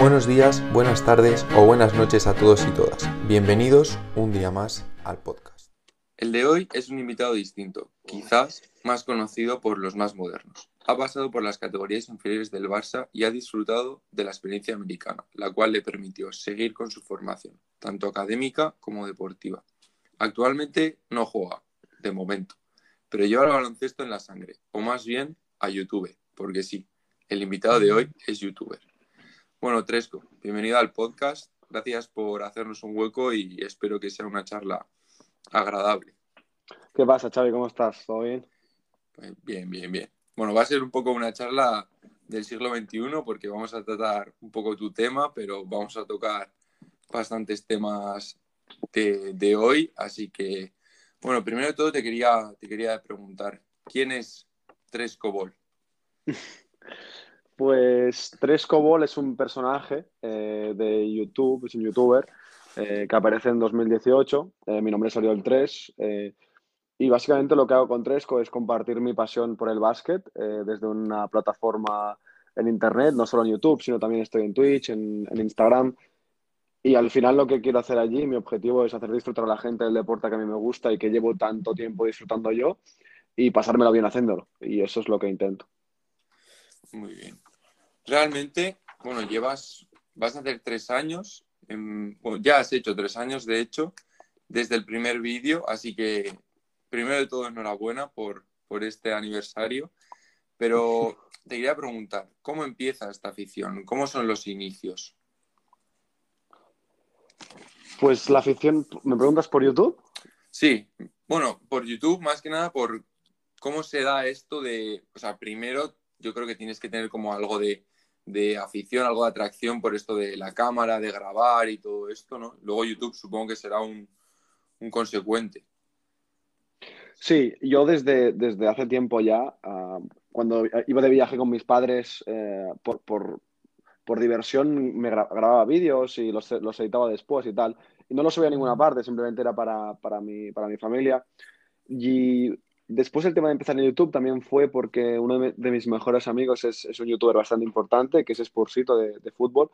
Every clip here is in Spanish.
Buenos días, buenas tardes o buenas noches a todos y todas. Bienvenidos un día más al podcast. El de hoy es un invitado distinto, quizás más conocido por los más modernos. Ha pasado por las categorías inferiores del Barça y ha disfrutado de la experiencia americana, la cual le permitió seguir con su formación, tanto académica como deportiva. Actualmente no juega, de momento, pero lleva el baloncesto en la sangre, o más bien a YouTube, porque sí, el invitado de hoy es youtuber. Bueno, Tresco, bienvenido al podcast. Gracias por hacernos un hueco y espero que sea una charla agradable. ¿Qué pasa, Xavi? ¿Cómo estás? ¿Todo bien? Pues bien, bien, bien. Bueno, va a ser un poco una charla del siglo XXI porque vamos a tratar un poco tu tema, pero vamos a tocar bastantes temas de, de hoy. Así que, bueno, primero de todo te quería, te quería preguntar, ¿quién es Tresco Ball? Pues Tresco Ball es un personaje eh, de YouTube, es un youtuber eh, que aparece en 2018. Eh, mi nombre es Oriol 3 y básicamente lo que hago con Tresco es compartir mi pasión por el básquet desde una plataforma en internet, no solo en YouTube, sino también estoy en Twitch, en, en, Instagram. Y al final lo que quiero hacer allí, mi objetivo es hacer disfrutar a la gente del deporte que a mí me gusta y que llevo tanto tiempo disfrutando yo y pasármelo bien haciéndolo. Y eso es lo que intento. Muy bien realmente, bueno, llevas, vas a hacer tres años, ya has hecho tres años, de hecho, desde el primer vídeo, así que primero de todo, enhorabuena por, por este aniversario, pero te quería preguntar, ¿cómo empieza esta afición? ¿Cómo son los inicios? Pues la afición, ¿me preguntas por YouTube? Sí, bueno, por YouTube más que nada por cómo se da esto de, o sea, primero yo creo que tienes que tener como algo de de afición, algo de atracción por esto de la cámara, de grabar y todo esto, ¿no? Luego YouTube supongo que será un, consecuente. Sí, yo desde, desde hace tiempo ya, ah, cuando iba de viaje con mis padres eh, por, por, diversión, me grababa vídeos y los, los, editaba después y tal. Y no los subía a ninguna parte, simplemente era para, para, mi, para mi familia. Y Después el tema de empezar en YouTube también fue porque uno de, mis mejores amigos es, un youtuber bastante importante, que es Spursito de, de fútbol.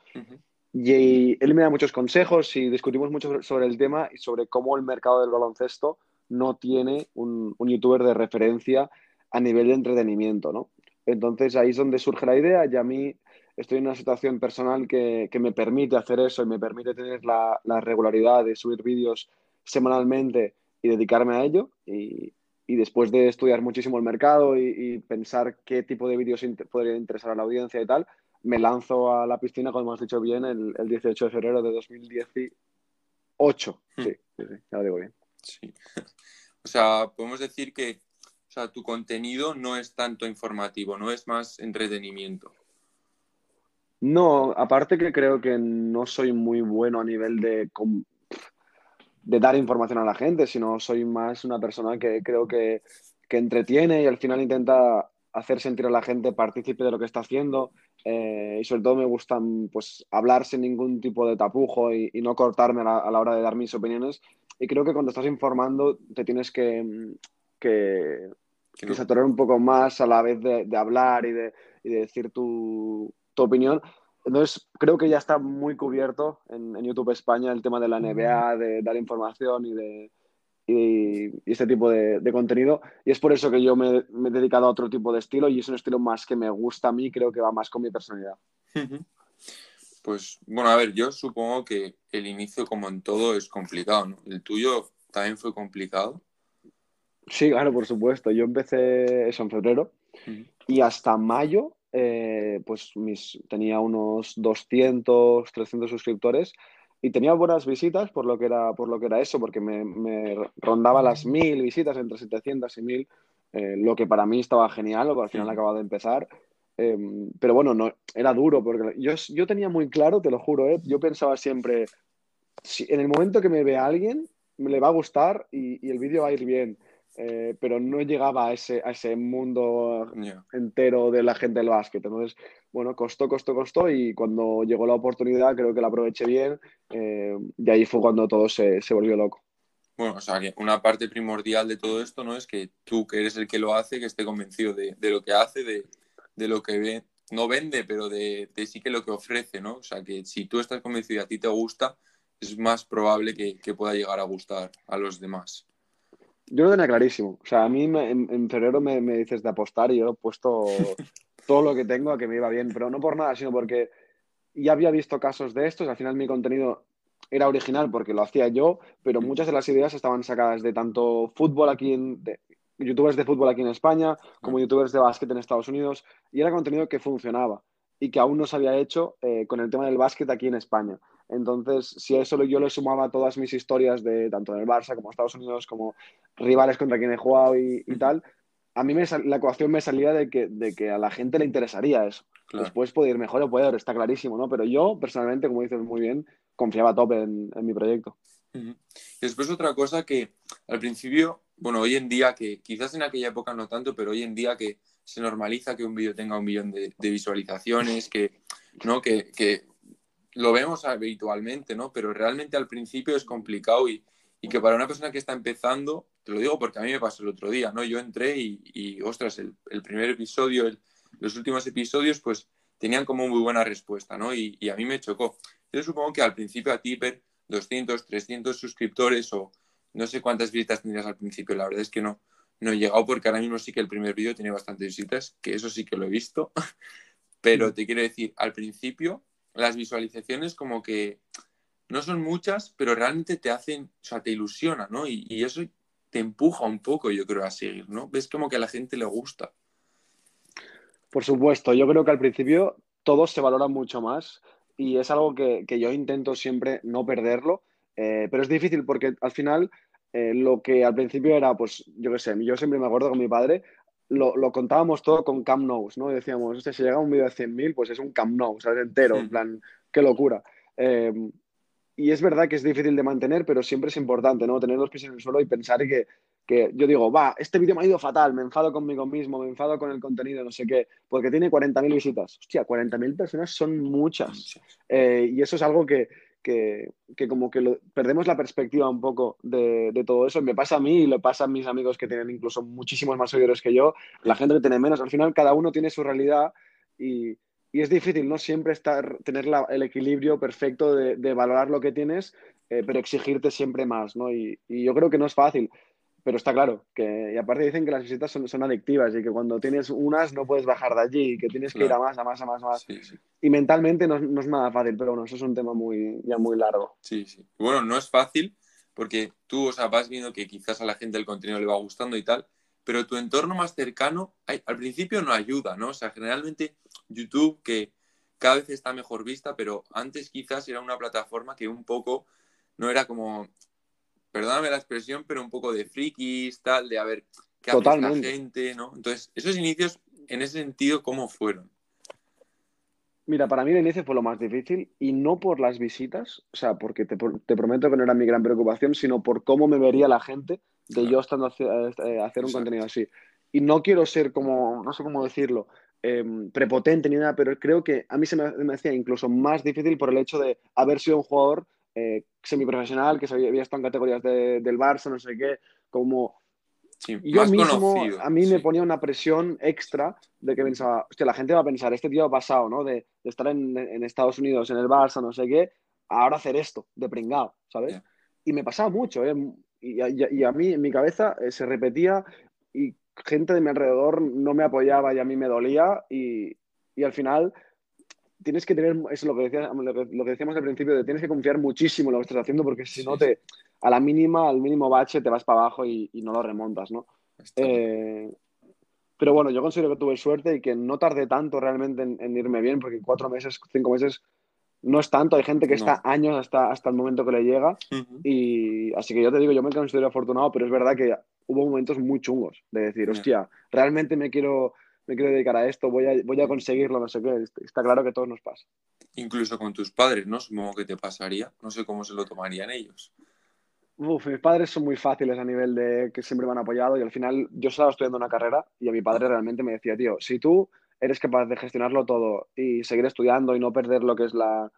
Y él me da muchos consejos y discutimos mucho sobre el tema y sobre cómo el mercado del baloncesto no tiene un, un youtuber de referencia a nivel de entretenimiento, ¿no? Entonces ahí es donde surge la idea y a mí estoy en una situación personal que, que me permite hacer eso y me permite tener la, la regularidad de subir vídeos semanalmente y dedicarme a ello. Y, y después de estudiar muchísimo el mercado y, pensar qué tipo de vídeos podría interesar a la audiencia y tal, me lanzo a la piscina, como has dicho bien, el, 18 de febrero de 2018. Hmm. Sí, sí, sí, ya lo digo bien. Sí. O sea, podemos decir que o sea, tu contenido no es tanto informativo, no es más entretenimiento. No, aparte que creo que no soy muy bueno a nivel de de dar información a la gente, sino soy más una persona que creo que, que entretiene y al final intenta hacer sentir a la gente partícipe de lo que está haciendo eh, y sobre todo me gusta pues hablar sin ningún tipo de tapujo y, no cortarme a la, hora de dar mis opiniones. Y creo que cuando estás informando te tienes que, que, que saturar un poco más a la vez de, de hablar y de, y de decir tu, tu opinión entonces, creo que ya está muy cubierto en, YouTube España el tema de la NBA, de dar información y de y, este tipo de, contenido. Y es por eso que yo me, he dedicado a otro tipo de estilo y es un estilo más que me gusta a mí, creo que va más con mi personalidad. Pues bueno, a ver, yo supongo que el inicio, como en todo, es complicado, ¿no? ¿El tuyo también fue complicado? Sí, claro, por supuesto. Yo empecé eso en febrero y hasta mayo eh, pues mis, tenía unos 200, 300 suscriptores y tenía buenas visitas por lo que era, por lo que era eso, porque me, rondaba las mil visitas, entre 700 y 1000, eh, lo que para mí estaba genial, porque al final acababa de empezar. Em, pero bueno, no, era duro, porque yo, yo tenía muy claro, te lo juro, ¿eh? yo pensaba siempre, si en el momento que me vea alguien, me le va a gustar y, y el vídeo va a ir bien. Eh, pero no llegaba a ese, a ese mundo entero de la gente del básquet. Entonces, bueno, costó, costó, costó y cuando llegó la oportunidad creo que la aproveché bien eh, y ahí fue cuando todo se, se, volvió loco. Bueno, o sea, que una parte primordial de todo esto no es que tú, que eres el que lo hace, que esté convencido de, de lo que hace, de, de, lo que ve no vende, pero de, sí que lo que ofrece, ¿no? O sea, que si tú estás convencido y a ti te gusta, es más probable que, pueda llegar a gustar a los demás. Yo lo tenía clarísimo. O sea, a mí en, febrero me, dices de apostar y yo he puesto todo lo que tengo a que me iba bien, pero no por nada, sino porque ya había visto casos de estos. Al final mi contenido era original porque lo hacía yo, pero muchas de las ideas estaban sacadas de tanto fútbol aquí en, youtubers de fútbol aquí en España, como youtubers de básquet en Estados Unidos, y era contenido que funcionaba y que aún no se había hecho eh, con el tema del básquet aquí en España. Entonces, si a eso yo le sumaba todas mis historias de tanto del Barça como Estados Unidos, como rivales contra quien he jugado y, tal, a mí me la ecuación me salía de que, de que a la gente le interesaría eso. Después puede ir mejor o puede está clarísimo, ¿no? Pero yo, personalmente, como dices muy bien, confiaba a tope en, mi proyecto. Y después otra cosa que al principio bueno, hoy en día que quizás en aquella época no tanto, pero hoy en día que se normaliza que un vídeo tenga un millón de, visualizaciones, que, ¿no? Que, que, lo vemos habitualmente, ¿no? Pero realmente al principio es complicado y, y, que para una persona que está empezando, te lo digo porque a mí me pasó el otro día, ¿no? Yo entré y, y ostras, el, el, primer episodio, el, los últimos episodios, pues tenían como muy buena respuesta, ¿no? Y, y a mí me chocó. Yo supongo que al principio a ti, 200, 300 suscriptores o no sé cuántas visitas tendrías al principio, la verdad es que no, no he llegado porque ahora mismo sí que el primer vídeo tiene bastantes visitas, que eso sí que lo he visto. Pero te quiero decir, al principio las visualizaciones como que no son muchas, pero realmente te hacen, o sea, te ilusiona, ¿no? Y, eso te empuja un poco, yo creo, a seguir, ¿no? Ves como que a la gente le gusta. Por supuesto, yo creo que al principio todo se valora mucho más y es algo que, que yo intento siempre no perderlo, eh, pero es difícil porque al final eh, lo que al principio era, pues, yo qué sé, yo siempre me acuerdo con mi padre, lo, lo contábamos todo con Camp Nous, ¿no? decíamos, si llega un vídeo de 100.000, pues es un Camp Nou, ¿sabes? Entero, en plan, qué locura. Eh, y es verdad que es difícil de mantener, pero siempre es importante, ¿no? Tener los pies en el suelo y pensar que, que yo digo, va, este vídeo me ha ido fatal, me enfado conmigo mismo, me enfado con el contenido, no sé qué, porque tiene 40.000 visitas. Hostia, 40.000 personas son muchas. y eso es algo que, que, como que perdemos la perspectiva un poco de, todo eso. Me pasa a mí y lo pasa a mis amigos que tienen incluso muchísimos más seguidores que yo, la gente que tiene menos. Al final cada uno tiene su realidad y, es difícil, ¿no? Siempre estar, tener el equilibrio perfecto de, valorar lo que tienes, eh, pero exigirte siempre más, ¿no? y yo creo que no es fácil pero está claro que, y aparte dicen que las visitas son, son, adictivas y que cuando tienes unas no puedes bajar de allí, y que tienes que ir a más, a más, a más, a más. Y mentalmente no, no, es nada fácil, pero bueno, eso es un tema muy, ya muy largo. Sí, sí. Bueno, no es fácil porque tú, o sea, vas viendo que quizás a la gente el contenido le va gustando y tal, pero tu entorno más cercano al principio no ayuda, ¿no? O sea, generalmente YouTube, que cada vez está mejor vista, pero antes quizás era una plataforma que un poco no era como perdóname la expresión, pero un poco de frikis, tal, de a ver qué hace la gente, ¿no? Entonces, esos inicios, en ese sentido, ¿cómo fueron? Mira, para mí el inicio fue lo más difícil y no por las visitas, o sea, porque te, prometo que no era mi gran preocupación, sino por cómo me vería la gente de yo estando a eh, hacer un contenido así. Y no quiero ser como, no sé cómo decirlo, em, prepotente ni nada, pero creo que a mí se me, me, hacía incluso más difícil por el hecho de haber sido un jugador eh, semiprofesional, que había, estado en categorías del Barça, no sé qué, como... yo mismo, a mí me ponía una presión extra de que pensaba, hostia, la gente va a pensar, este tío ha pasado, ¿no? De, estar en, Estados Unidos, en el Barça, no sé qué, ahora hacer esto, de pringado, ¿sabes? Y me pasaba mucho, ¿eh? Y, a mí, en mi cabeza, eh, se repetía y gente de mi alrededor no me apoyaba y a mí me dolía y, y al final tienes que tener, es lo que, lo que, decíamos al principio, de tienes que confiar muchísimo en lo que estás haciendo porque si no te, a la mínima, al mínimo bache te vas para abajo y, no lo remontas, ¿no? Eh, pero bueno, yo considero que tuve suerte y que no tardé tanto realmente en, irme bien porque cuatro meses, cinco meses no es tanto. Hay gente que está años hasta, hasta el momento que le llega y así que yo te digo, yo me considero afortunado, pero es verdad que hubo momentos muy chungos de decir, hostia, realmente me quiero me quiero dedicar a esto, voy a, voy a conseguirlo, no sé qué. Está claro que todo nos pasa. Incluso con tus padres, ¿no? Supongo que te pasaría. No sé cómo se lo tomarían ellos. Uf, mis padres son muy fáciles a nivel de que siempre me han apoyado y al final yo estaba estudiando una carrera y a mi padre realmente me decía, tío, si tú eres capaz de gestionarlo todo y seguir estudiando y no perder lo que es la,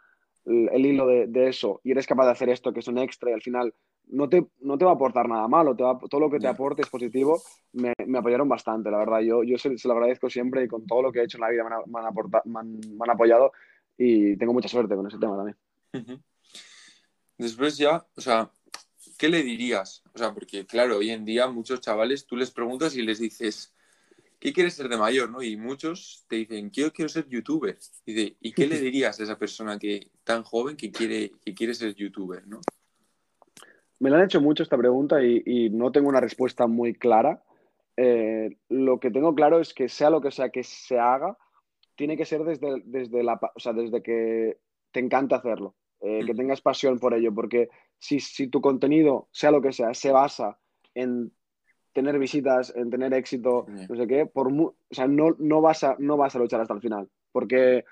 el, hilo de, eso y eres capaz de hacer esto, que es un extra, y al final no te, no te va a aportar nada malo, te todo lo que te aporte es positivo, me, apoyaron bastante, la verdad. Yo, yo se, lo agradezco siempre y con todo lo que he hecho en la vida me han, me han, apoyado y tengo mucha suerte con ese tema también. Después ya, o sea, ¿qué le dirías? O sea, porque claro, hoy en día muchos chavales tú les preguntas y les dices, ¿qué quieres ser de mayor? ¿no? Y muchos te dicen, yo quiero ser youtuber. Y, ¿y qué le dirías a esa persona que tan joven que quiere, que quiere ser youtuber? ¿no? Me la han hecho mucho esta pregunta y, no tengo una respuesta muy clara. Eh, lo que tengo claro es que sea lo que sea que se haga, tiene que ser desde, desde, la, o sea, desde que te encanta hacerlo, eh, que tengas pasión por ello, porque si, si tu contenido, sea lo que sea, se basa en tener visitas, en tener éxito, no sé qué, por o sea, no, no, vas a, no vas a luchar hasta el final. Porque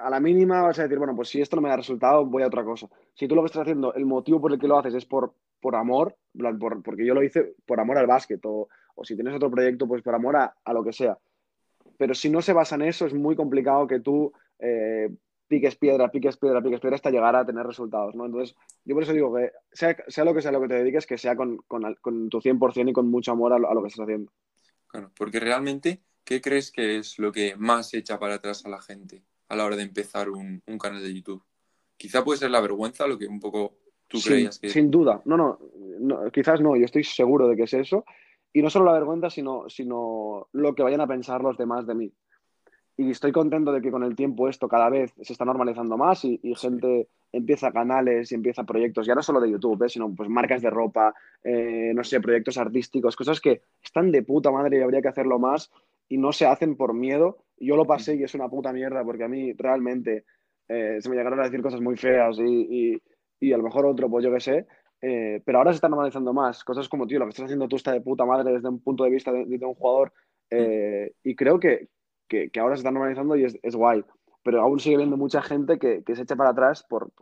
a la mínima vas a decir, bueno, pues si esto no me da resultado, voy a otra cosa. Si tú lo que estás haciendo, el motivo por el que lo haces es por, por amor, por, porque yo lo hice por amor al básquet, o, o si tienes otro proyecto, pues por amor a, a, lo que sea. Pero si no se basa en eso, es muy complicado que tú eh, piques piedra, piques piedra, piques piedra hasta llegar a tener resultados, ¿no? Entonces, yo por eso digo que sea, sea lo que sea lo que te dediques, que sea con, con, con tu 100% y con mucho amor a lo, que estás haciendo. Claro, porque realmente, ¿qué crees que es lo que más echa para atrás a la gente a la hora de empezar un, un canal de YouTube? Quizá puede ser la vergüenza, lo que un poco tú creías que... Sin duda, no, no, no, quizás no, yo estoy seguro de que es eso. Y no solo la vergüenza, sino, sino lo que vayan a pensar los demás de mí y estoy contento de que con el tiempo esto cada vez se está normalizando más y, gente empieza canales y empieza proyectos, ya no solo de YouTube, ¿eh? sino pues marcas de ropa, eh, no sé, proyectos artísticos, cosas que están de puta madre y habría que hacerlo más y no se hacen por miedo. Yo lo pasé y es una puta mierda porque a mí realmente eh, se me llegaron a decir cosas muy feas y, y, a lo mejor otro, pues yo qué sé. pero ahora se está normalizando más. Cosas como, tío, lo que estás haciendo tú está de puta madre desde un punto de vista de, de un jugador. y creo que, que, ahora se está normalizando y es, guay. Pero aún sigue habiendo mucha gente que, se echa para atrás por,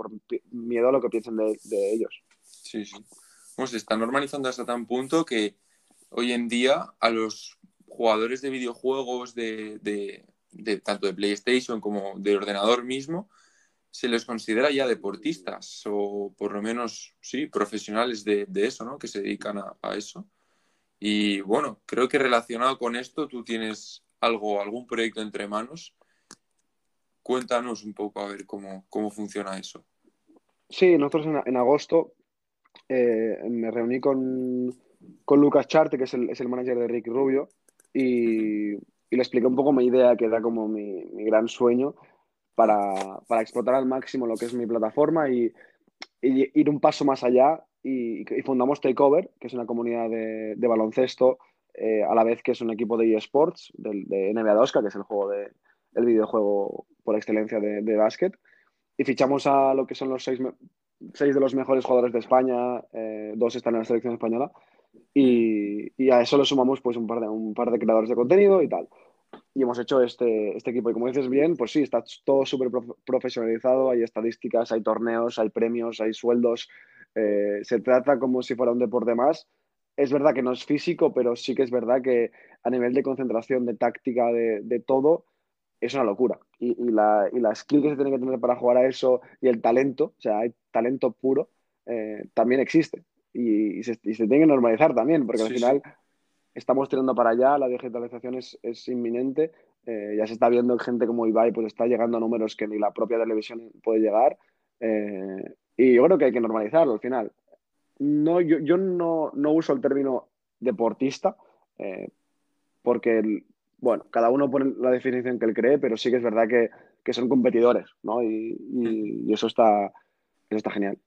miedo a lo que piensen de, ellos. Sí, sí. Pues se está normalizando hasta tan punto que hoy en día a los jugadores de videojuegos de, tanto de PlayStation como de ordenador mismo se les considera ya deportistas o por lo menos, sí, profesionales de, eso, ¿no? Que se dedican a, a, eso. Y bueno, creo que relacionado con esto tú tienes algo, algún proyecto entre manos. Cuéntanos un poco a ver cómo, cómo funciona eso. Sí, nosotros en, agosto eh, me reuní con, con, Lucas Charte, que es el, es el manager de Ricky Rubio, y, y, le expliqué un poco mi idea, que era como mi, mi gran sueño, para, para, explotar al máximo lo que es mi plataforma y, y ir un paso más allá. Y, fundamos Takeover, que es una comunidad de, de baloncesto eh, a la vez que es un equipo de eSports, de, de NBA 2 que es el juego de, el videojuego por excelencia de, de básquet. Y fichamos a lo que son los seis, seis de los mejores jugadores de España, eh, dos están en la selección española, y, y, a eso le sumamos pues un par de, un par de creadores de contenido y tal. Y hemos hecho este, este equipo. Y como dices bien, pues sí, está todo súper profesionalizado, hay estadísticas, hay torneos, hay premios, hay sueldos. Eh, se trata como si fuera un deporte más es verdad que no es físico, pero sí que es verdad que a nivel de concentración, de táctica, de, todo, es una locura. Y, la, y la skill que se tiene que tener para jugar a eso y el talento, o sea, hay talento puro, eh, también existe. Y, se, tiene que normalizar también, porque al final estamos tirando para allá, la digitalización es, inminente. Eh, ya se está viendo gente como Ibai pues está llegando a números que ni la propia televisión puede llegar. Eh, y yo creo que hay que normalizarlo al final no, yo, yo no, no, uso el término deportista, eh, porque, bueno, cada uno pone la definición que él cree, pero sí que es verdad que, que son competidores, ¿no? Y, y, eso, está, eso está genial.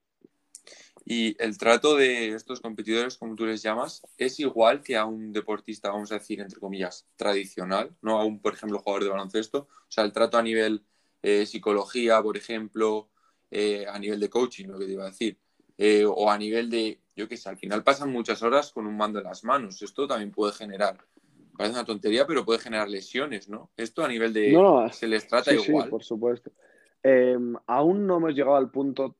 Y el trato de estos competidores, como tú les llamas, es igual que a un deportista, vamos a decir, entre comillas, tradicional, no a un, por ejemplo, jugador de baloncesto. O sea, el trato a nivel eh, psicología, por ejemplo, eh, a nivel de coaching, lo que te iba a decir. Eh, o a nivel de, yo qué sé, al final pasan muchas horas con un mando en las manos. Esto también puede generar, parece una tontería, pero puede generar lesiones, ¿no? Esto a nivel de, no, se les trata igual. Sí, por supuesto. Em, aún no hemos llegado al punto,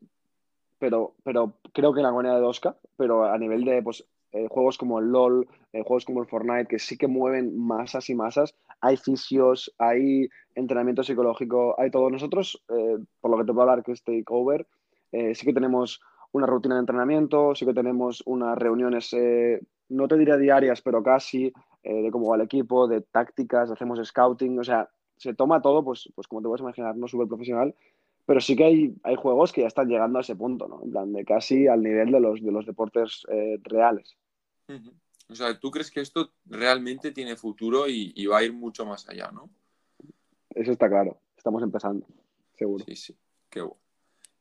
pero, pero creo que en la moneda de Oscar, pero a nivel de pues, eh, juegos como el LOL, eh, juegos como el Fortnite, que sí que mueven masas y masas, hay fisios, hay entrenamiento psicológico, hay todo. Nosotros, eh, por lo que te puedo hablar que es Takeover, sí que tenemos una rutina de entrenamiento, sí que tenemos unas reuniones, eh, no te diría diarias, pero casi, de cómo va el equipo, de tácticas, hacemos scouting, o sea, se toma todo, pues, pues como te puedes imaginar, no súper profesional, pero sí que hay, hay juegos que ya están llegando a ese punto, ¿no? En plan, de casi al nivel de los, de los deportes reales. O sea, ¿tú crees que esto realmente tiene futuro y, va a ir mucho más allá, no? Eso está claro. Estamos empezando, seguro. Sí, sí. Qué bueno.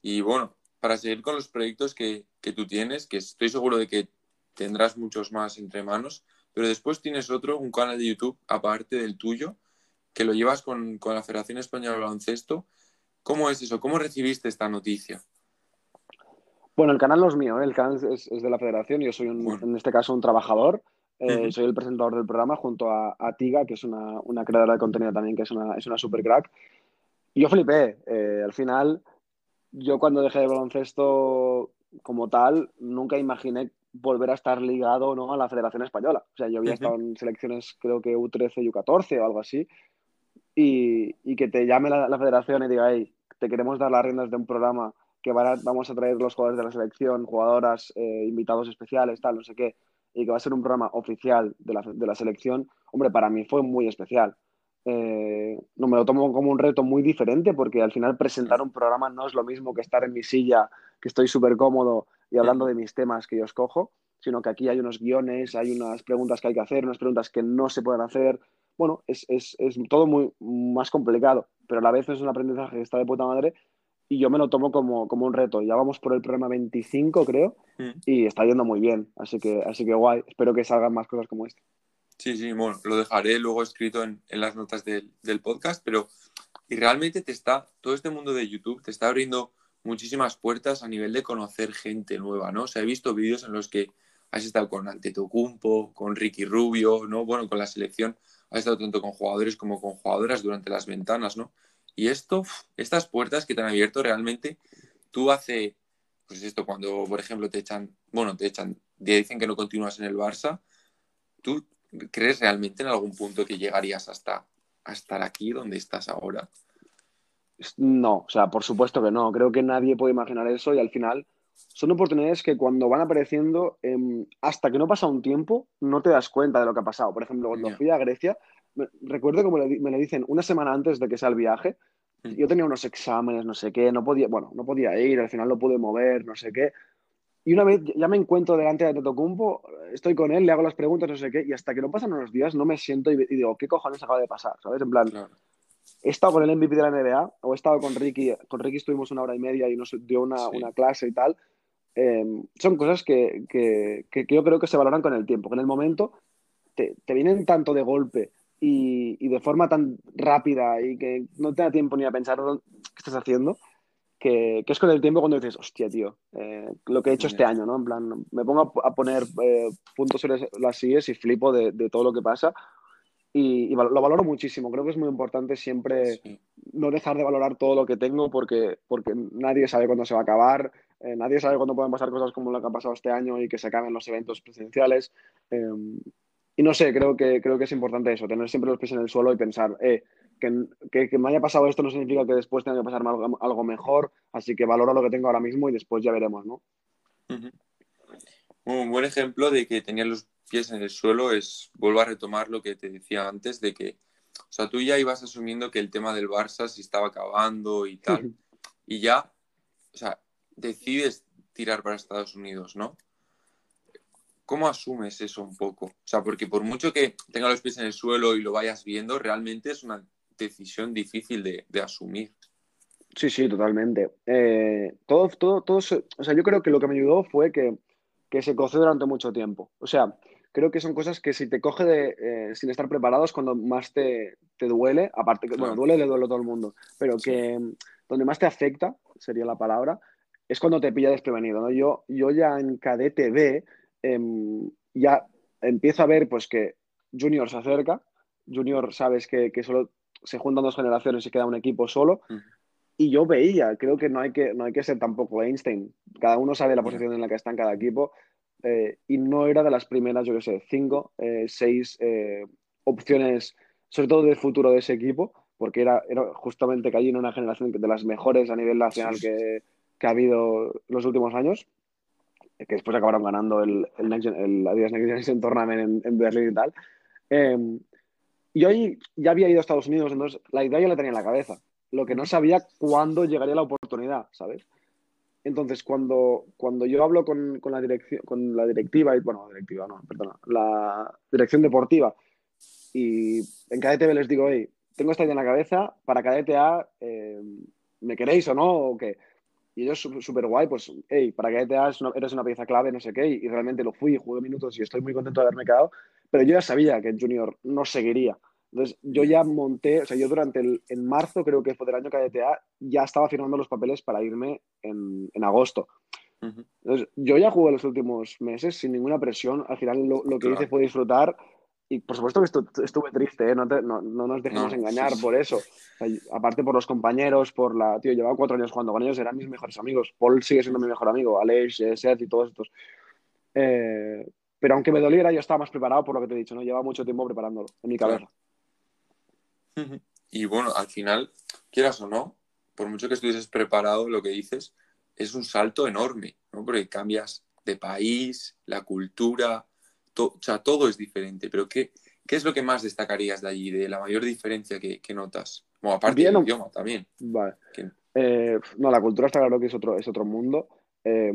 Y bueno, para seguir con los proyectos que, tú tienes, que estoy seguro de que tendrás muchos más entre manos, pero después tienes otro, un canal de YouTube aparte del tuyo, que lo llevas con, la Federación Española de Baloncesto. ¿Cómo es eso? ¿Cómo recibiste esta noticia? Bueno, el canal no es mío, ¿eh? el canal es, de la federación. Yo soy, en este caso, un trabajador. Eh, soy el presentador del programa junto a, Tiga, que es una, creadora de contenido también, que es una, es una super crack. Y yo flipé. Eh, al final, yo cuando dejé de baloncesto como tal, nunca imaginé volver a estar ligado ¿no? a la Federación Española. O sea, yo había estado en selecciones, creo que U13 y U14 o algo así, y, que te llame la, la federación y diga, hey, te queremos dar las riendas de un programa que vamos a traer los jugadores de la selección, jugadoras, eh, invitados especiales, tal, no sé qué, y que va a ser un programa oficial de la, de la selección, hombre, para mí fue muy especial. Eh, no me lo tomo como un reto muy diferente porque al final presentar un programa no es lo mismo que estar en mi silla, que estoy súper cómodo y hablando de mis temas que yo escojo, sino que aquí hay unos guiones, hay unas preguntas que hay que hacer, unas preguntas que no se pueden hacer. Bueno, es, es, es todo muy más complicado, pero a la vez es un aprendizaje que está de puta madre y yo me lo tomo como, como un reto. Ya vamos por el programa 25, creo, mm. y está yendo muy bien. Así que, así que guay. Espero que salgan más cosas como esta. Sí, sí, bueno, lo dejaré luego escrito en, las notas del, del, podcast, pero y realmente te está, todo este mundo de YouTube te está abriendo muchísimas puertas a nivel de conocer gente nueva, ¿no? O sea, he visto vídeos en los que has estado con Antetokounmpo, con Ricky Rubio, ¿no? Bueno, con la selección has estado tanto con jugadores como con jugadoras durante las ventanas, ¿no? Y esto, estas puertas que te han abierto realmente, tú hace, pues esto, cuando por ejemplo te echan, bueno, te echan, te dicen que no continúas en el Barça, ¿tú crees realmente en algún punto que llegarías hasta, estar aquí donde estás ahora? No, o sea, por supuesto que no. Creo que nadie puede imaginar eso y al final son oportunidades que cuando van apareciendo, em, hasta que no pasa un tiempo, no te das cuenta de lo que ha pasado. Por ejemplo, cuando fui a Grecia, recuerdo que me lo dicen una semana antes de que sea el viaje. Mm. Yo tenía unos exámenes, no sé qué, no podía, bueno, no podía ir, al final lo pude mover, no sé qué. Y una vez ya me encuentro delante de Tetocumpo, estoy con él, le hago las preguntas, no sé qué, y hasta que no pasan unos días no me siento y, digo, ¿qué cojones acaba de pasar? ¿Sabes? En plan, he estado con el MVP de la NBA, o he estado con Ricky, con Ricky estuvimos una hora y media y nos dio una, una clase y tal. Em, son cosas que, que, que, yo creo que se valoran con el tiempo, que en el momento te, te vienen tanto de golpe y, de forma tan rápida y que no te da tiempo ni a pensar qué estás haciendo, que, es con el tiempo cuando dices, hostia, tío, eh, lo que he hecho este año, ¿no? En plan, me pongo a, poner eh, puntos sobre las sillas y flipo de, todo lo que pasa. Y, lo valoro muchísimo. Creo que es muy importante siempre no dejar de valorar todo lo que tengo porque, porque nadie sabe cuándo se va a acabar, eh, nadie sabe cuándo pueden pasar cosas como lo que ha pasado este año y que se acaben los eventos presenciales. Em, y no sé, creo que, creo que es importante eso, tener siempre los pies en el suelo y pensar, eh, que, que, me haya pasado esto no significa que después tenga que pasarme algo, mejor, así que valoro lo que tengo ahora mismo y después ya veremos, ¿no? Un buen ejemplo de que tenía los pies en el suelo es, vuelvo a retomar lo que te decía antes, de que, o sea, tú ya ibas asumiendo que el tema del Barça se estaba acabando y tal, y ya, o sea, decides tirar para Estados Unidos, ¿no? ¿Cómo asumes eso un poco? O sea, porque por mucho que tenga los pies en el suelo y lo vayas viendo, realmente es una decisión difícil de, asumir. Sí, sí, totalmente. Eh, todo, todo, todo, o sea, yo creo que lo que me ayudó fue que, se coció durante mucho tiempo. O sea, creo que son cosas que si te coge de, eh, sin estar preparados, cuando más te, duele, aparte que, bueno, duele, le duele a todo el mundo, pero que donde más te afecta, sería la palabra, es cuando te pilla desprevenido, ¿no? Yo, yo ya en cadete B Em, ya empiezo a ver pues que Junior se acerca, Junior sabes que, solo se juntan dos generaciones y queda un equipo solo. Y yo veía, creo que no hay que, no hay que ser tampoco Einstein. Cada uno sabe la posición en la que está en cada equipo. Eh, y no era de las primeras, yo qué sé, cinco, eh, seis eh, opciones sobre todo del futuro de ese equipo, porque era, era justamente que allí en una generación de las mejores a nivel nacional que, que ha habido los últimos años, que después acabaron ganando el, el, Next, el Adidas Next Generation Tournament en, en Berlín y tal. Yo ya había ido a Estados Unidos, entonces la idea ya la tenía en la cabeza. Lo que no sabía cuándo llegaría la oportunidad, ¿sabes? Entonces, cuando, cuando yo hablo con, con la dirección, con la directiva, y, bueno, directiva, no, perdona, la dirección deportiva, y en KDTV les digo, hey, tengo esta idea en la cabeza, para KDTA, eh, ¿me queréis o no? ¿O qué? Y ellos súper guay, pues, hey, para KDTA eres una pieza clave, no sé qué, y realmente lo fui, jugué minutos y estoy muy contento de haberme quedado, pero yo ya sabía que el Junior no seguiría. Entonces, yo ya monté, o sea, yo durante el, en marzo, creo que fue del año KDTA, ya estaba firmando los papeles para irme en, en agosto. Uh -huh. Entonces, yo ya jugué los últimos meses sin ninguna presión. Al final, lo, lo que claro. hice fue disfrutar. Y por supuesto que estu estuve triste, ¿eh? no, te, no, no, nos dejemos no, engañar sí, sí. por eso. O sea, aparte por los compañeros, por la. Tío, llevaba cuatro años jugando con ellos, eran mis mejores amigos. Paul sigue siendo mi mejor amigo, Aleix, Seth y todos estos. Eh, pero aunque me doliera, yo estaba más preparado por lo que te he dicho, ¿no? Llevaba mucho tiempo preparándolo en mi cabeza. Claro. Y bueno, al final, quieras o no, por mucho que estuvieses preparado, lo que dices es un salto enorme, ¿no? Porque cambias de país, la cultura, to, o sea, todo es diferente. Pero ¿qué, ¿qué, es lo que más destacarías de allí, de la mayor diferencia que, que notas? Bueno, aparte Bien, del idioma también. Vale. Eh, no, la cultura está claro que es otro, es otro mundo. Eh,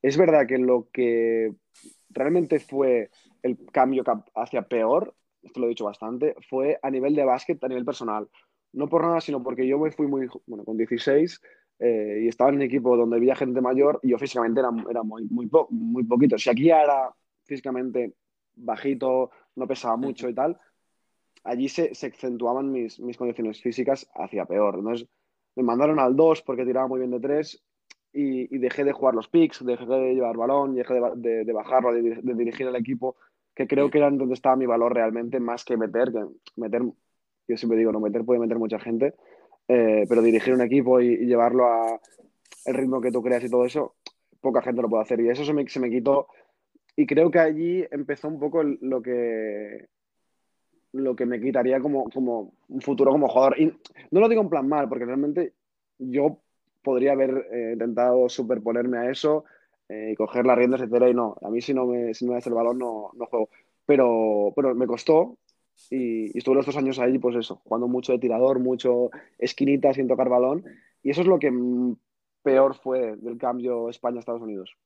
es verdad que lo que realmente fue el cambio hacia peor esto lo he dicho bastante, fue a nivel de básquet, a nivel personal. No por nada, sino porque yo me fui muy, bueno, con 16 eh, y estaba en un equipo donde había gente mayor y yo físicamente era, era muy, muy, po muy poquito. Si aquí ya era físicamente bajito, no pesaba mucho y tal, allí se, se acentuaban mis, mis, condiciones físicas hacia peor. Entonces me mandaron al 2 porque tiraba muy bien de 3 y, y, dejé de jugar los picks, dejé de llevar balón, dejé de, de, de bajarlo, de, de dirigir el equipo que creo que era donde estaba mi valor realmente, más que meter, que meter, yo siempre digo, no meter puede meter mucha gente, eh, pero dirigir un equipo y, y, llevarlo a el ritmo que tú creas y todo eso, poca gente lo puede hacer. Y eso se me, se me quitó. Y creo que allí empezó un poco lo que lo que me quitaría como, como un futuro como jugador. Y no lo digo en plan mal, porque realmente yo podría haber eh, intentado superponerme a eso, eh, coger las riendas, etcétera, y no, a mí si no me, si no me das el balón no, no juego. Pero, pero me costó y, y, estuve los dos años ahí, pues eso, jugando mucho de tirador, mucho esquinita sin tocar balón, y eso es lo que peor fue del cambio España-Estados Unidos.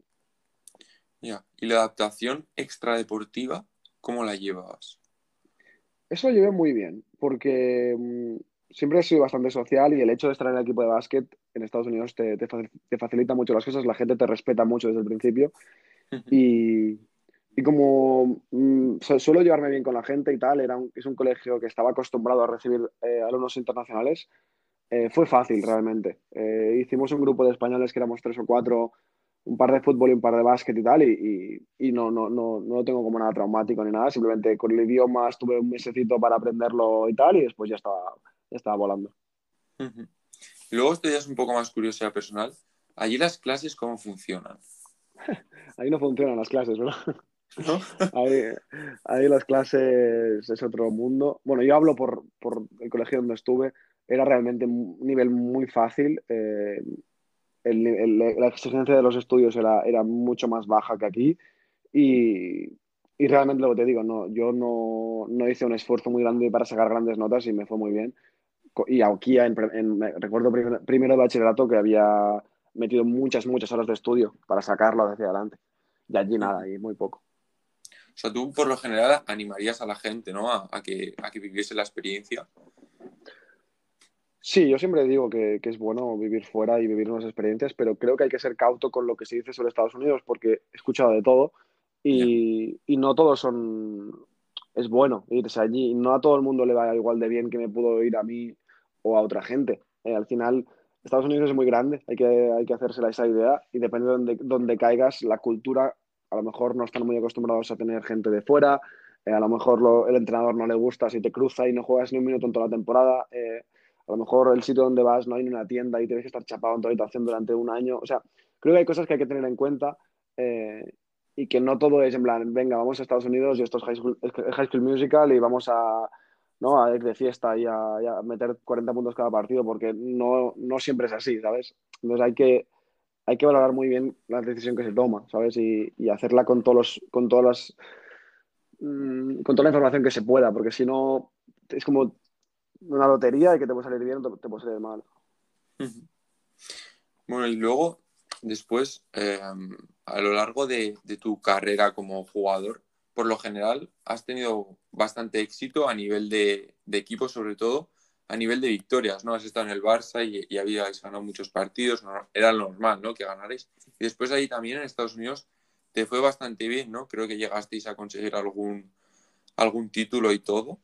¿Y la adaptación extradeportiva, cómo la llevabas? Eso lo llevé muy bien, porque mm, siempre he sido bastante social y el hecho de estar en el equipo de básquet en Estados Unidos te, te, te, facilita mucho las cosas, la gente te respeta mucho desde el principio y, y, como mm, suelo llevarme bien con la gente y tal, era un, es un colegio que estaba acostumbrado a recibir eh, alumnos internacionales, eh, fue fácil realmente. Eh, hicimos un grupo de españoles que éramos tres o cuatro, un par de fútbol y un par de básquet y tal, y, y, y no, no, no, no lo tengo como nada traumático ni nada, simplemente con el idioma estuve un mesecito para aprenderlo y tal, y después ya estaba, ya estaba volando. Uh -huh. Luego esto ya es un poco más curiosidad personal. ¿Allí las clases cómo funcionan? Ahí no funcionan las clases, ¿verdad? ¿No? ahí, ahí, las clases es otro mundo. Bueno, yo hablo por, por, el colegio donde estuve. Era realmente un nivel muy fácil. Eh, la exigencia de los estudios era, era mucho más baja que aquí. Y, y realmente lo que te digo, no, yo no, no, hice un esfuerzo muy grande para sacar grandes notas y me fue muy bien y aquí en, en, recuerdo primero, bachillerato que había metido muchas, muchas horas de estudio para sacarlo hacia adelante. Y allí nada, y muy poco. O sea, tú por lo general animarías a la gente, ¿no? A que, a que viviese la experiencia. Sí, yo siempre digo que, que, es bueno vivir fuera y vivir unas experiencias, pero creo que hay que ser cauto con lo que se dice sobre Estados Unidos porque he escuchado de todo y, yeah. y no todos son... Es bueno irse allí. No a todo el mundo le va igual de bien que me pudo ir a mí o a otra gente. Eh, al final, Estados Unidos es muy grande, hay que, hay que hacerse esa idea y depende de donde, donde caigas, la cultura, a lo mejor no están muy acostumbrados a tener gente de fuera, eh, a lo mejor lo, el entrenador no le gusta si te cruza y no juegas ni un minuto en toda la temporada, eh, a lo mejor el sitio donde vas no hay ni una tienda y tienes que estar chapado en tu habitación durante un año, o sea, creo que hay cosas que hay que tener en cuenta eh, y que no todo es en plan, venga, vamos a Estados Unidos y esto es High School, Musical y vamos a ¿no? A ir de fiesta y a, meter 40 puntos cada partido, porque no, no siempre es así, ¿sabes? Entonces hay que, hay que valorar muy bien la decisión que se toma, ¿sabes? Y, y hacerla con todos los, con todas las mm, con toda la información que se pueda, porque si no es como una lotería y que te puede salir bien o te, puede salir mal. Bueno, y luego, después, eh, a lo largo de, tu carrera como jugador, por lo general has tenido bastante éxito a nivel de, equipo, sobre todo a nivel de victorias, ¿no? Has estado en el Barça y, y habíais ganado muchos partidos, era normal, ¿no? Que ganarais. Y después ahí también en Estados Unidos te fue bastante bien, ¿no? Creo que llegasteis a conseguir algún, algún título y todo.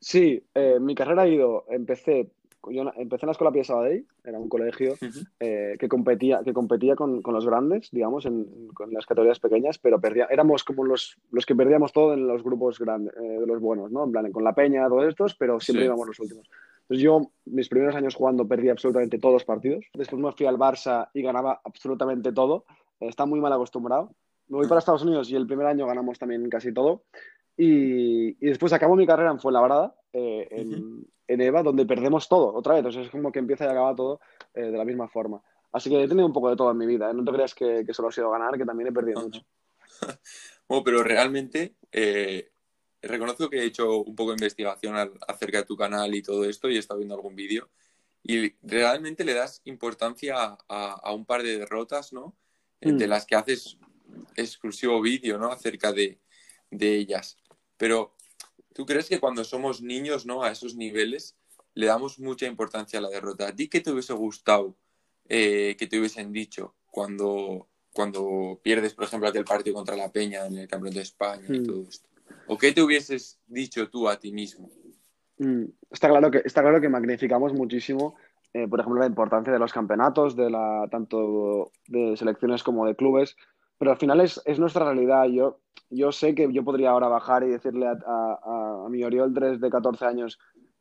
Sí, eh, mi carrera ha ido, empecé, yo empecé en la escuela Pia Sabadell, era un colegio eh, que competía, que competía con, los grandes, digamos, en, con las categorías pequeñas, pero perdía, éramos como los, los que perdíamos todo en los grupos grandes, eh, de los buenos, ¿no? En plan, con la peña, todos estos, pero siempre íbamos los últimos. Entonces yo, mis primeros años jugando, perdí absolutamente todos los partidos. Después me fui al Barça y ganaba absolutamente todo. Está muy mal acostumbrado. Me voy para Estados Unidos y el primer año ganamos también casi todo. Y, después acabo mi carrera en Fuenlabrada, eh, en, en, EVA, donde perdemos todo otra vez. Entonces es como que empieza y acaba todo eh, de la misma forma. Así que he tenido un poco de todo en mi vida. ¿eh? No te creas que, solo ha sido ganar, que también he perdido mucho. bueno, pero realmente reconozco que he hecho un poco de investigación acerca de tu canal y todo esto y he estado viendo algún vídeo. Y realmente le das importancia a, un par de derrotas, ¿no? De mm. las que haces exclusivo vídeo, ¿no? Acerca de, de ellas. Pero, ¿tú crees que cuando somos niños, ¿no? A esos niveles, le damos mucha importancia a la derrota. ¿A ti qué te hubiese gustado eh, que te hubiesen dicho cuando, cuando pierdes, por ejemplo, aquel partido contra la Peña en el Campeonato de España y hmm. todo esto? ¿O qué te hubieses dicho tú a ti mismo? Hmm. Está, claro que, está claro que magnificamos muchísimo, eh, por ejemplo, la importancia de los campeonatos, de la, tanto de selecciones como de clubes, pero al final es, es nuestra realidad. Yo, yo sé que yo podría ahora bajar y decirle a, a, a mi Oriol 3 de 14 años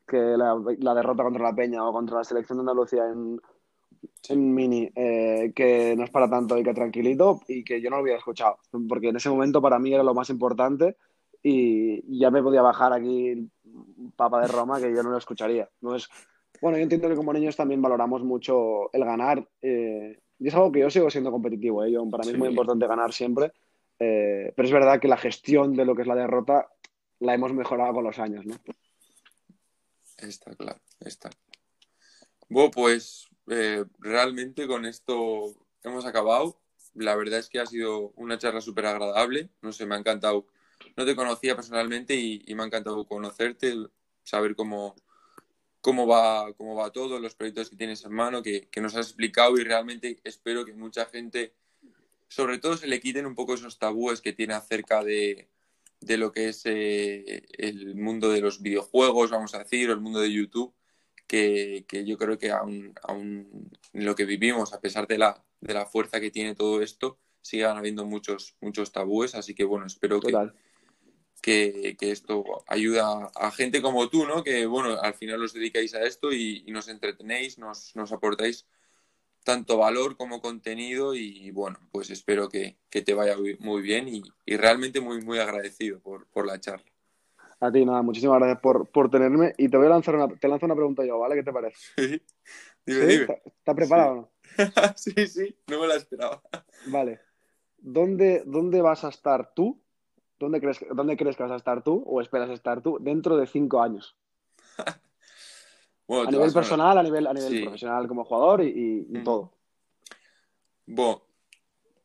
que la, la, derrota contra la Peña o contra la selección de Andalucía en, en mini, eh, que no es para tanto y que tranquilito y que yo no lo hubiera escuchado, porque en ese momento para mí era lo más importante y, ya me podía bajar aquí Papa de Roma que yo no lo escucharía. No es, bueno, yo entiendo que como niños también valoramos mucho el ganar eh, y es algo que yo sigo siendo competitivo, ¿eh? para mí es muy importante ganar siempre eh, pero es verdad que la gestión de lo que es la derrota la hemos mejorado con los años, ¿no? Está claro, está. Bueno, pues eh, realmente con esto hemos acabado. La verdad es que ha sido una charla súper agradable. No sé, me ha encantado. No te conocía personalmente y, me ha encantado conocerte, saber cómo, cómo, va, cómo va todo, los proyectos que tienes en mano, que, que nos has explicado y realmente espero que mucha gente sobre todo se le quiten un poco esos tabúes que tiene acerca de, lo que es eh, el mundo de los videojuegos, vamos a decir, o el mundo de YouTube, que, yo creo que aún, aún, lo que vivimos, a pesar de la, de la fuerza que tiene todo esto, sigan habiendo muchos, muchos tabúes, así que bueno, espero que, que, esto ayuda a gente como tú, ¿no? Que bueno, al final os dedicáis a esto y, y nos entretenéis, nos, nos aportáis tanto valor como contenido y bueno, pues espero que, te vaya muy bien y, realmente muy, muy agradecido por, la charla. A ti, nada, muchísimas gracias por, tenerme y te voy a lanzar una, te lanzo una pregunta yo, ¿vale? ¿Qué te parece? Sí, dime, dime. ¿Estás preparado no? sí, sí, no me la esperaba. Vale. ¿Dónde, ¿Dónde vas a estar tú? ¿Dónde crees, ¿Dónde crees que vas a estar tú o esperas estar tú dentro de cinco años? a nivel personal, a nivel, a nivel profesional como jugador y, todo. Bueno,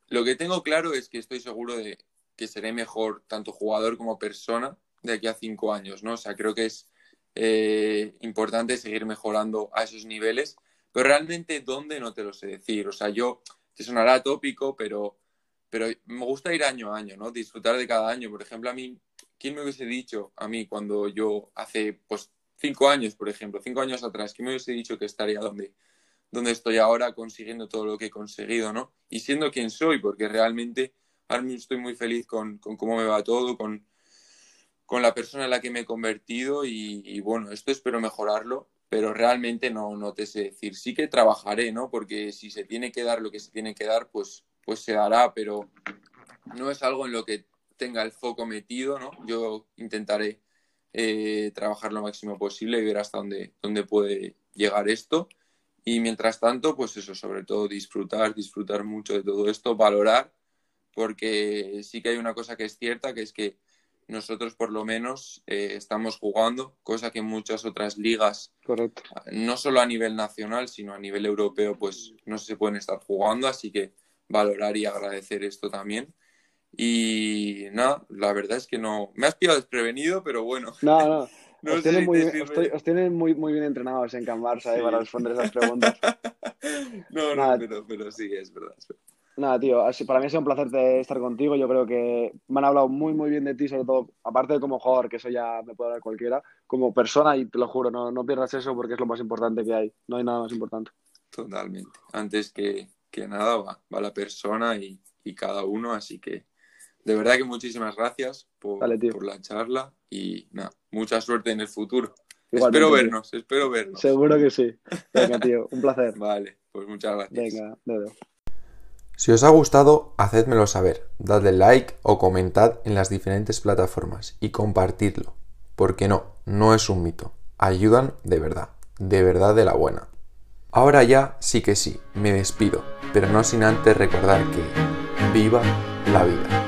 lo que tengo claro es que estoy seguro de que seré mejor tanto jugador como persona de aquí a cinco años, ¿no? O sea, creo que es eh, importante seguir mejorando a esos niveles, pero realmente dónde no te lo sé decir. O sea, yo, te sonará tópico, pero, pero me gusta ir año a año, ¿no? Disfrutar de cada año. Por ejemplo, a mí, ¿quién me hubiese dicho a mí cuando yo hace, pues, cinco años, por ejemplo, cinco años atrás, que me hubiese dicho que estaría donde, donde estoy ahora consiguiendo todo lo que he conseguido, ¿no? Y siendo quien soy, porque realmente ahora mismo estoy muy feliz con, cómo me va todo, con, con la persona en la que me he convertido y, bueno, esto espero mejorarlo, pero realmente no, no te sé decir. Sí que trabajaré, ¿no? Porque si se tiene que dar lo que se tiene que dar, pues, pues se hará, pero no es algo en lo que tenga el foco metido, ¿no? Yo intentaré eh, trabajar lo máximo posible y ver hasta dónde, dónde puede llegar esto. Y mientras tanto, pues eso, sobre todo disfrutar, disfrutar mucho de todo esto, valorar, porque sí que hay una cosa que es cierta, que es que nosotros por lo menos eh, estamos jugando, cosa que muchas otras ligas, Correcto. no solo a nivel nacional, sino a nivel europeo, pues no se pueden estar jugando, así que valorar y agradecer esto también. Y nada, la verdad es que no, me has pillado desprevenido, pero bueno. No, no. No os, tienen muy, decirme- os estoy- os tienen muy, muy bien entrenados en Can Barça eh, Sí. para responder esas preguntas. no, no, Nada. pero, pero sí, es verdad. es verdad. Nada, tío, así- para mí ha sido un placer de estar contigo. Yo creo que me han hablado muy, muy bien de ti, sobre todo, aparte de como jugador, que eso ya me puede hablar cualquiera, como persona, y te lo juro, no, no pierdas eso porque es lo más importante que hay. No hay nada más importante. Totalmente. Antes que, que nada va, va la persona y, y cada uno, así que de verdad que muchísimas gracias por, Dale, tío. por la charla y nada, mucha suerte en el futuro. Igualmente, espero tío. vernos, espero vernos. Seguro que sí. Venga, tío, un placer. Vale, pues muchas gracias. Venga, dedo. Si os ha gustado, hacedmelo saber, dadle like o comentad en las diferentes plataformas y compartidlo. Porque no, no es un mito. Ayudan de verdad, de verdad de la buena. Ahora ya sí que sí, me despido, pero no sin antes recordar que viva la vida.